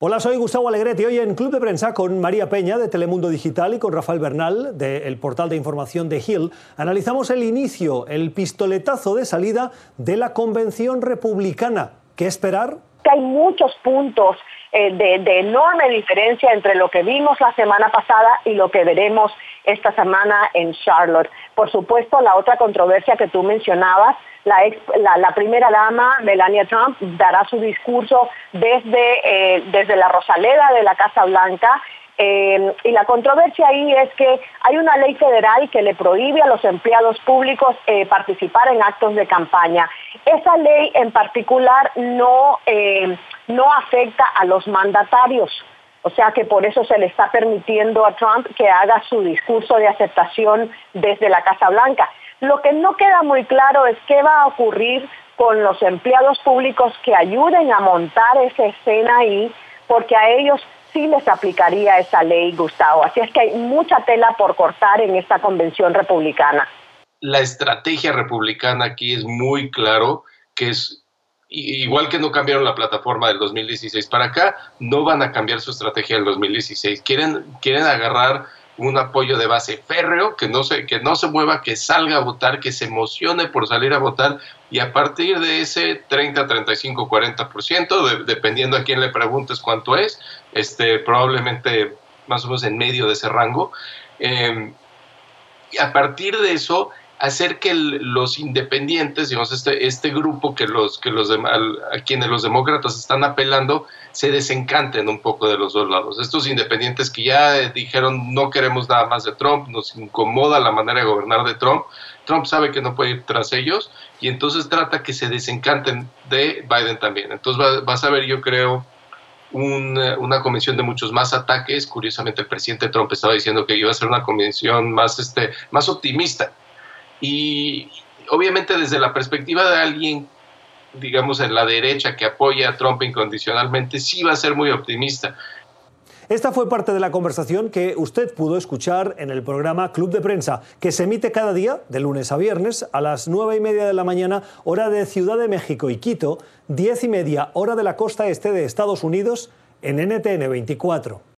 Hola, soy Gustavo Alegretti. Hoy en Club de Prensa con María Peña de Telemundo Digital y con Rafael Bernal del portal de información de Hill analizamos el inicio, el pistoletazo de salida de la convención republicana. ¿Qué esperar? Hay muchos puntos eh, de, enorme diferencia entre lo que vimos la semana pasada y lo que veremos esta semana en Charlotte. Por supuesto, la otra controversia que tú mencionabas, la, ex, la primera dama, Melania Trump, dará su discurso desde, eh, desde la Rosaleda de la Casa Blanca eh, y la controversia ahí es que hay una ley federal que le prohíbe a los empleados públicos eh, participar en actos de campaña. Esa ley en particular no, eh, no afecta a los mandatarios. O sea que por eso se le está permitiendo a Trump que haga su discurso de aceptación desde la Casa Blanca. Lo que no queda muy claro es qué va a ocurrir con los empleados públicos que ayuden a montar esa escena ahí, porque a ellos sí les aplicaría esa ley, Gustavo. Así es que hay mucha tela por cortar en esta convención republicana. La estrategia republicana aquí es muy claro que es igual que no cambiaron la plataforma del 2016 para acá, no van a cambiar su estrategia del 2016. Quieren, quieren agarrar un apoyo de base férreo, que no, se, que no se mueva, que salga a votar, que se emocione por salir a votar y a partir de ese 30, 35, 40%, de, dependiendo a quién le preguntes cuánto es, este, probablemente más o menos en medio de ese rango, eh, y a partir de eso hacer que los independientes, digamos, este, este grupo que los, que los a quienes los demócratas están apelando, se desencanten un poco de los dos lados. Estos independientes que ya dijeron no queremos nada más de Trump, nos incomoda la manera de gobernar de Trump, Trump sabe que no puede ir tras ellos y entonces trata que se desencanten de Biden también. Entonces va, vas a ver, yo creo, un, una convención de muchos más ataques. Curiosamente, el presidente Trump estaba diciendo que iba a ser una convención más, este, más optimista. Y obviamente desde la perspectiva de alguien, digamos, en la derecha que apoya a Trump incondicionalmente, sí va a ser muy optimista. Esta fue parte de la conversación que usted pudo escuchar en el programa Club de Prensa, que se emite cada día, de lunes a viernes, a las nueve y media de la mañana, hora de Ciudad de México y Quito, diez y media, hora de la costa este de Estados Unidos, en NTN 24.